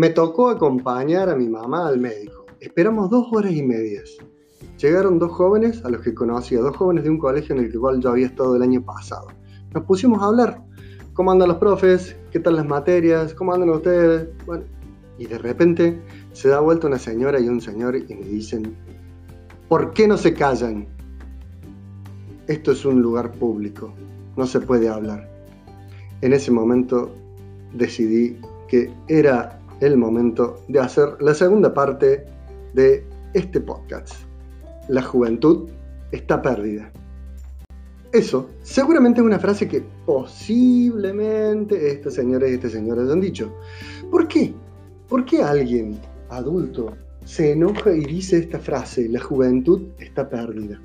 Me tocó acompañar a mi mamá al médico. Esperamos dos horas y medias. Llegaron dos jóvenes a los que conocía, dos jóvenes de un colegio en el cual yo había estado el año pasado. Nos pusimos a hablar. ¿Cómo andan los profes? ¿Qué tal las materias? ¿Cómo andan ustedes? Bueno, y de repente se da vuelta una señora y un señor y me dicen, ¿por qué no se callan? Esto es un lugar público, no se puede hablar. En ese momento decidí que era el momento de hacer la segunda parte de este podcast. La juventud está perdida. Eso seguramente es una frase que posiblemente estas señoras y este señores han dicho. ¿Por qué? ¿Por qué alguien adulto se enoja y dice esta frase, la juventud está perdida?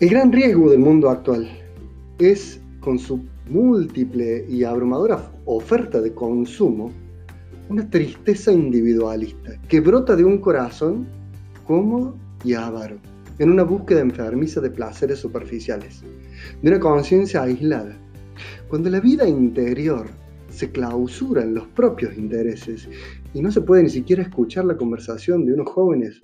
El gran riesgo del mundo actual es, con su múltiple y abrumadora oferta de consumo, una tristeza individualista que brota de un corazón cómodo y avaro, en una búsqueda enfermiza de placeres superficiales, de una conciencia aislada. Cuando la vida interior se clausura en los propios intereses y no se puede ni siquiera escuchar la conversación de unos jóvenes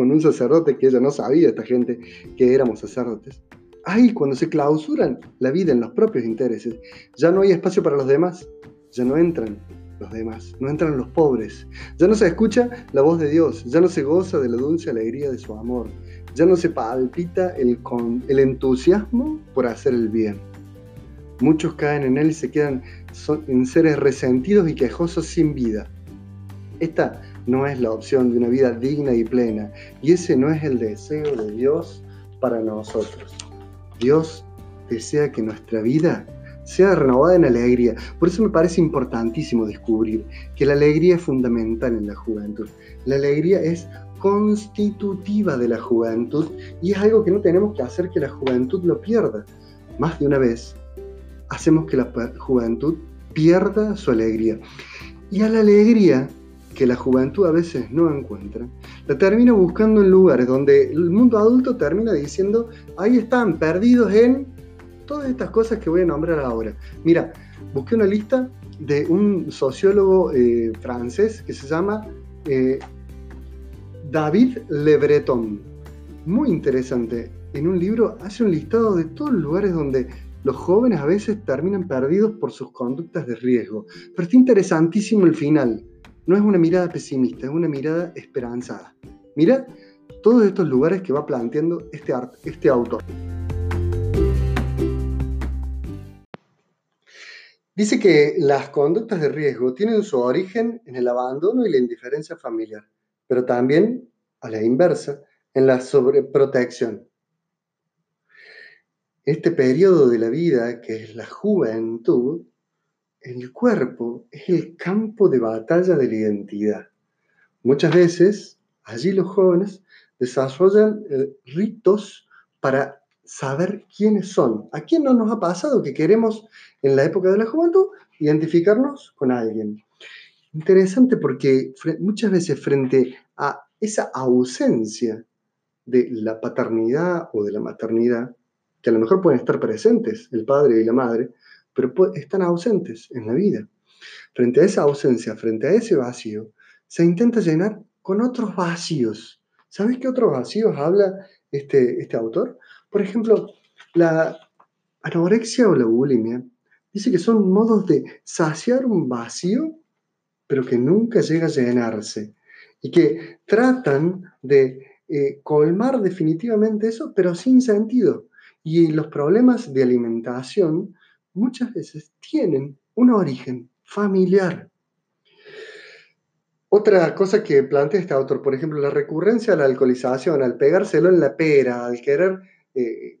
con un sacerdote que ella no sabía, esta gente, que éramos sacerdotes. Ahí, cuando se clausuran la vida en los propios intereses, ya no hay espacio para los demás, ya no entran los demás, no entran los pobres. Ya no se escucha la voz de Dios, ya no se goza de la dulce alegría de su amor, ya no se palpita el, con, el entusiasmo por hacer el bien. Muchos caen en él y se quedan en seres resentidos y quejosos sin vida. Esta no es la opción de una vida digna y plena, y ese no es el deseo de Dios para nosotros. Dios desea que nuestra vida sea renovada en alegría. Por eso me parece importantísimo descubrir que la alegría es fundamental en la juventud. La alegría es constitutiva de la juventud y es algo que no tenemos que hacer que la juventud lo pierda. Más de una vez hacemos que la juventud pierda su alegría. Y a la alegría que la juventud a veces no encuentra, la termina buscando en lugares donde el mundo adulto termina diciendo, ahí están, perdidos en todas estas cosas que voy a nombrar ahora. Mira, busqué una lista de un sociólogo eh, francés que se llama eh, David Le Breton. Muy interesante. En un libro hace un listado de todos los lugares donde los jóvenes a veces terminan perdidos por sus conductas de riesgo. Pero está interesantísimo el final. No es una mirada pesimista, es una mirada esperanzada. Mira todos estos lugares que va planteando este, este autor. Dice que las conductas de riesgo tienen su origen en el abandono y la indiferencia familiar, pero también, a la inversa, en la sobreprotección. Este periodo de la vida, que es la juventud, el cuerpo es el campo de batalla de la identidad. Muchas veces, allí los jóvenes desarrollan eh, ritos para saber quiénes son. ¿A quién no nos ha pasado que queremos en la época de la juventud identificarnos con alguien? Interesante porque muchas veces frente a esa ausencia de la paternidad o de la maternidad, que a lo mejor pueden estar presentes el padre y la madre, pero están ausentes en la vida. Frente a esa ausencia, frente a ese vacío, se intenta llenar con otros vacíos. ¿Sabes qué otros vacíos habla este, este autor? Por ejemplo, la anorexia o la bulimia dice que son modos de saciar un vacío, pero que nunca llega a llenarse, y que tratan de eh, colmar definitivamente eso, pero sin sentido. Y los problemas de alimentación muchas veces tienen un origen familiar. Otra cosa que plantea este autor, por ejemplo, la recurrencia a la alcoholización, al pegárselo en la pera, al querer eh,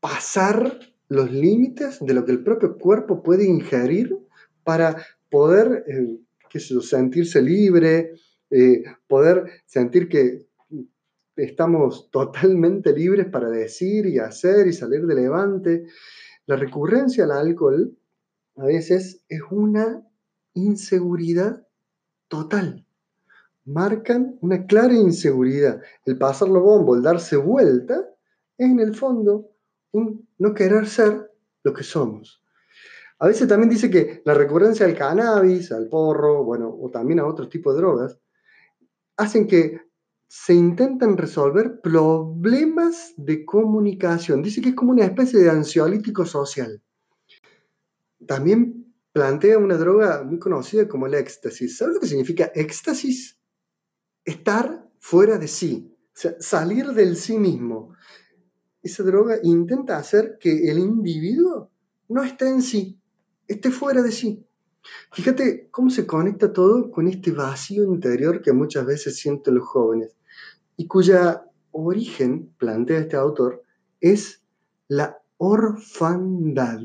pasar los límites de lo que el propio cuerpo puede ingerir para poder eh, sentirse libre, eh, poder sentir que estamos totalmente libres para decir y hacer y salir de levante. La recurrencia al alcohol a veces es una inseguridad total. Marcan una clara inseguridad. El pasarlo bombo, el darse vuelta, es en el fondo un no querer ser lo que somos. A veces también dice que la recurrencia al cannabis, al porro, bueno, o también a otro tipo de drogas, hacen que se intenten resolver problemas de comunicación. Dice que es como una especie de ansiolítico social. También plantea una droga muy conocida como el éxtasis. ¿Sabes lo que significa éxtasis? Estar fuera de sí, salir del sí mismo. Esa droga intenta hacer que el individuo no esté en sí, esté fuera de sí. Fíjate cómo se conecta todo con este vacío interior que muchas veces sienten los jóvenes y cuya origen, plantea este autor, es la orfandad.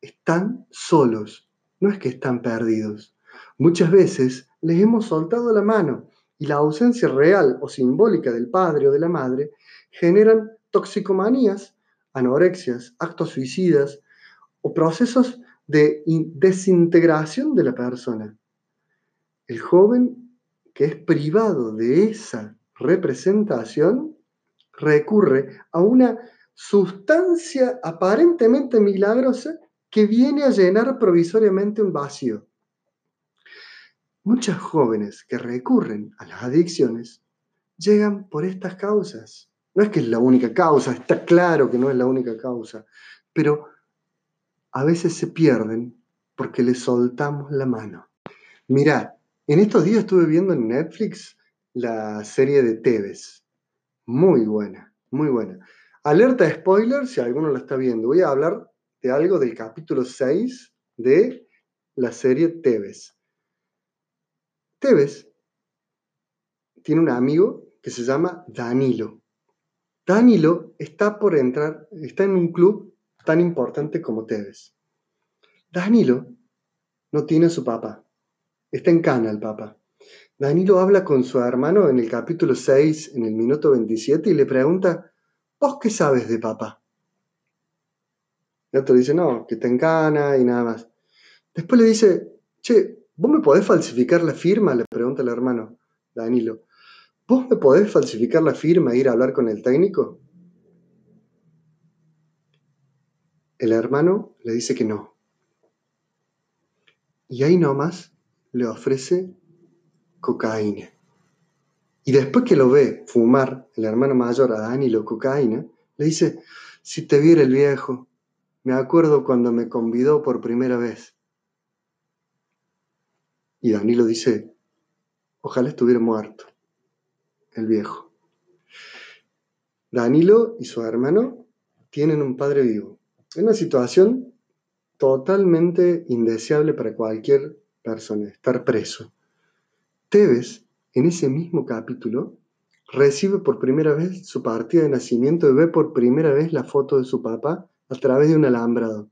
Están solos, no es que están perdidos. Muchas veces les hemos soltado la mano y la ausencia real o simbólica del padre o de la madre generan toxicomanías, anorexias, actos suicidas o procesos de desintegración de la persona. El joven que es privado de esa representación recurre a una sustancia aparentemente milagrosa que viene a llenar provisoriamente un vacío. Muchas jóvenes que recurren a las adicciones llegan por estas causas. No es que es la única causa, está claro que no es la única causa, pero a veces se pierden porque le soltamos la mano. Mirá, en estos días estuve viendo en Netflix la serie de Tevez. Muy buena, muy buena. Alerta spoiler si alguno la está viendo. Voy a hablar de algo del capítulo 6 de la serie Tevez. Tevez tiene un amigo que se llama Danilo. Danilo está por entrar, está en un club tan importante como Tevez. Danilo no tiene a su papá. Está en cana el papá. Danilo habla con su hermano en el capítulo 6, en el minuto 27, y le pregunta, ¿vos qué sabes de papá? El otro dice, no, que está en cana y nada más. Después le dice, che, ¿vos me podés falsificar la firma? Le pregunta el hermano, Danilo. ¿Vos me podés falsificar la firma e ir a hablar con el técnico? El hermano le dice que no. Y ahí nomás le ofrece cocaína. Y después que lo ve fumar el hermano mayor a Danilo cocaína, le dice, si te viera el viejo, me acuerdo cuando me convidó por primera vez. Y Danilo dice, ojalá estuviera muerto, el viejo. Danilo y su hermano tienen un padre vivo. Es una situación totalmente indeseable para cualquier persona, estar preso. Tevez, en ese mismo capítulo, recibe por primera vez su partida de nacimiento y ve por primera vez la foto de su papá a través de un alambrado.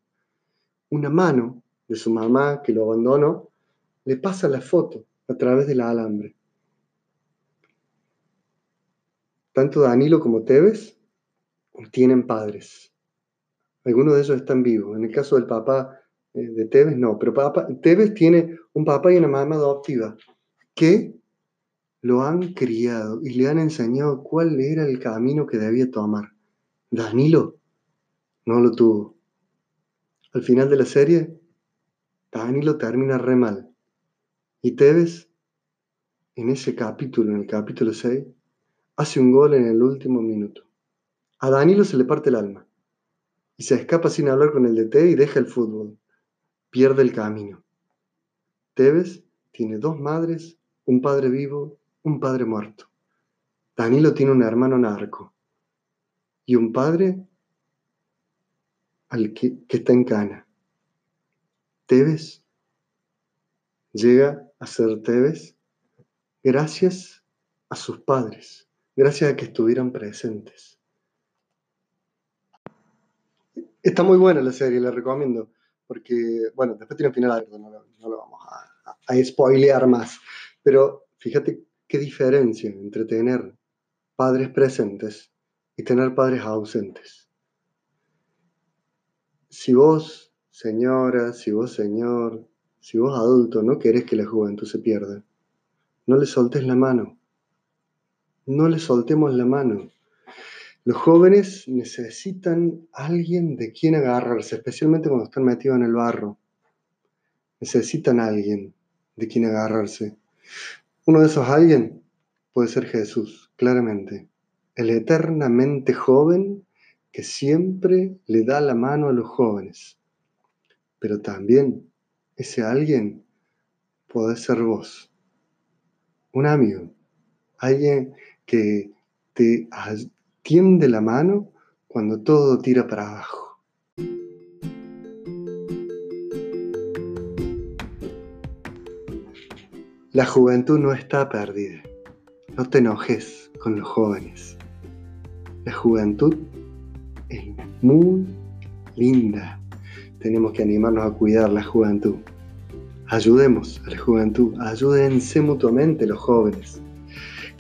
Una mano de su mamá que lo abandonó le pasa la foto a través del alambre. Tanto Danilo como Tevez tienen padres. Algunos de ellos están vivos. En el caso del papá eh, de Tevez, no, pero papá, Tevez tiene un papá y una mamá adoptiva que lo han criado y le han enseñado cuál era el camino que debía tomar. Danilo no lo tuvo. Al final de la serie, Danilo termina re mal. Y Tevez, en ese capítulo, en el capítulo 6, hace un gol en el último minuto. A Danilo se le parte el alma y se escapa sin hablar con el DT y deja el fútbol. Pierde el camino. Tevez tiene dos madres, un padre vivo, un padre muerto. Danilo tiene un hermano narco y un padre al que, que está en cana. Tevez llega a ser Tevez gracias a sus padres, gracias a que estuvieron presentes. Está muy buena la serie, la recomiendo, porque, bueno, después tiene final abierto, no, lo vamos a, a, spoilear más, pero fíjate qué diferencia entre tener padres presentes y tener padres ausentes. Si vos, señora, si vos, señor, si vos, adulto, no querés que la juventud se pierda, no le soltes la mano. No le soltemos la mano. Los jóvenes necesitan alguien de quien agarrarse, especialmente cuando están metidos en el barro. Necesitan alguien de quien agarrarse. Uno de esos alguien puede ser Jesús, claramente. El eternamente joven que siempre le da la mano a los jóvenes. Pero también ese alguien puede ser vos. Un amigo. Alguien que te tiende la mano cuando todo tira para abajo. La juventud no está perdida. No te enojes con los jóvenes. La juventud es muy linda. Tenemos que animarnos a cuidar la juventud. Ayudemos a la juventud, ayúdense mutuamente los jóvenes.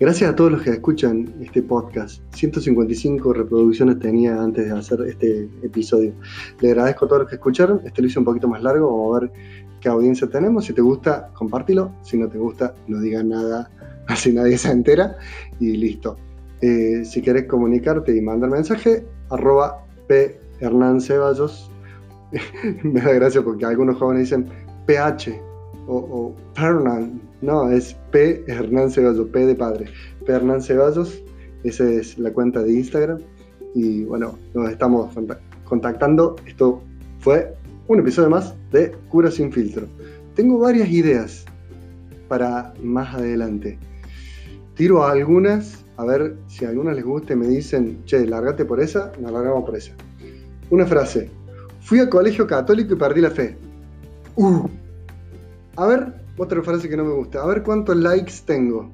Gracias a todos los que escuchan este podcast. 155 reproducciones tenía antes de hacer este episodio. Le agradezco a todos los que escucharon. Este lo hice un poquito más largo. Vamos a ver qué audiencia tenemos. Si te gusta, compártelo. Si no te gusta, no digas nada, así nadie se entera. Y listo. Eh, si quieres comunicarte y mandar mensaje, arroba P. Hernán Ceballos. Me da gracia porque algunos jóvenes dicen PH o, o no, es P. Hernán Ceballos, P de padre. P. Hernán Ceballos, esa es la cuenta de Instagram. Y bueno, nos estamos contactando. Esto fue un episodio más de Cura sin filtro. Tengo varias ideas para más adelante. Tiro algunas, a ver si a algunas les gusta y me dicen, che, lárgate por esa, nos largamos por esa. Una frase. Fui a colegio católico y perdí la fe. Uh. A ver, otra frase que no me gusta. A ver cuántos likes tengo.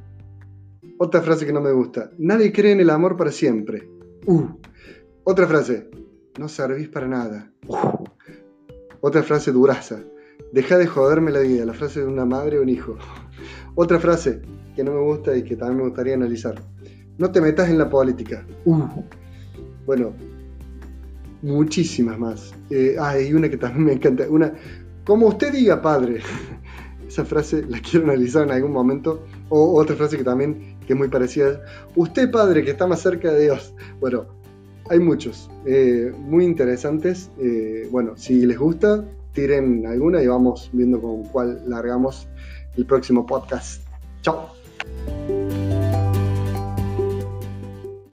Otra frase que no me gusta. Nadie cree en el amor para siempre. Uh. Otra frase. No servís para nada. Uh. Otra frase duraza. Deja de joderme la vida. La frase de una madre o un hijo. Otra frase que no me gusta y que también me gustaría analizar. No te metas en la política. Uh. Bueno, muchísimas más. Eh, ah, hay una que también me encanta. Una, como usted diga, padre. Esa frase la quiero analizar en algún momento. O otra frase que también que es muy parecida. Usted, padre, que está más cerca de Dios. Bueno, hay muchos. Eh, muy interesantes. Eh, bueno, si les gusta, tiren alguna y vamos viendo con cuál largamos el próximo podcast. Chao.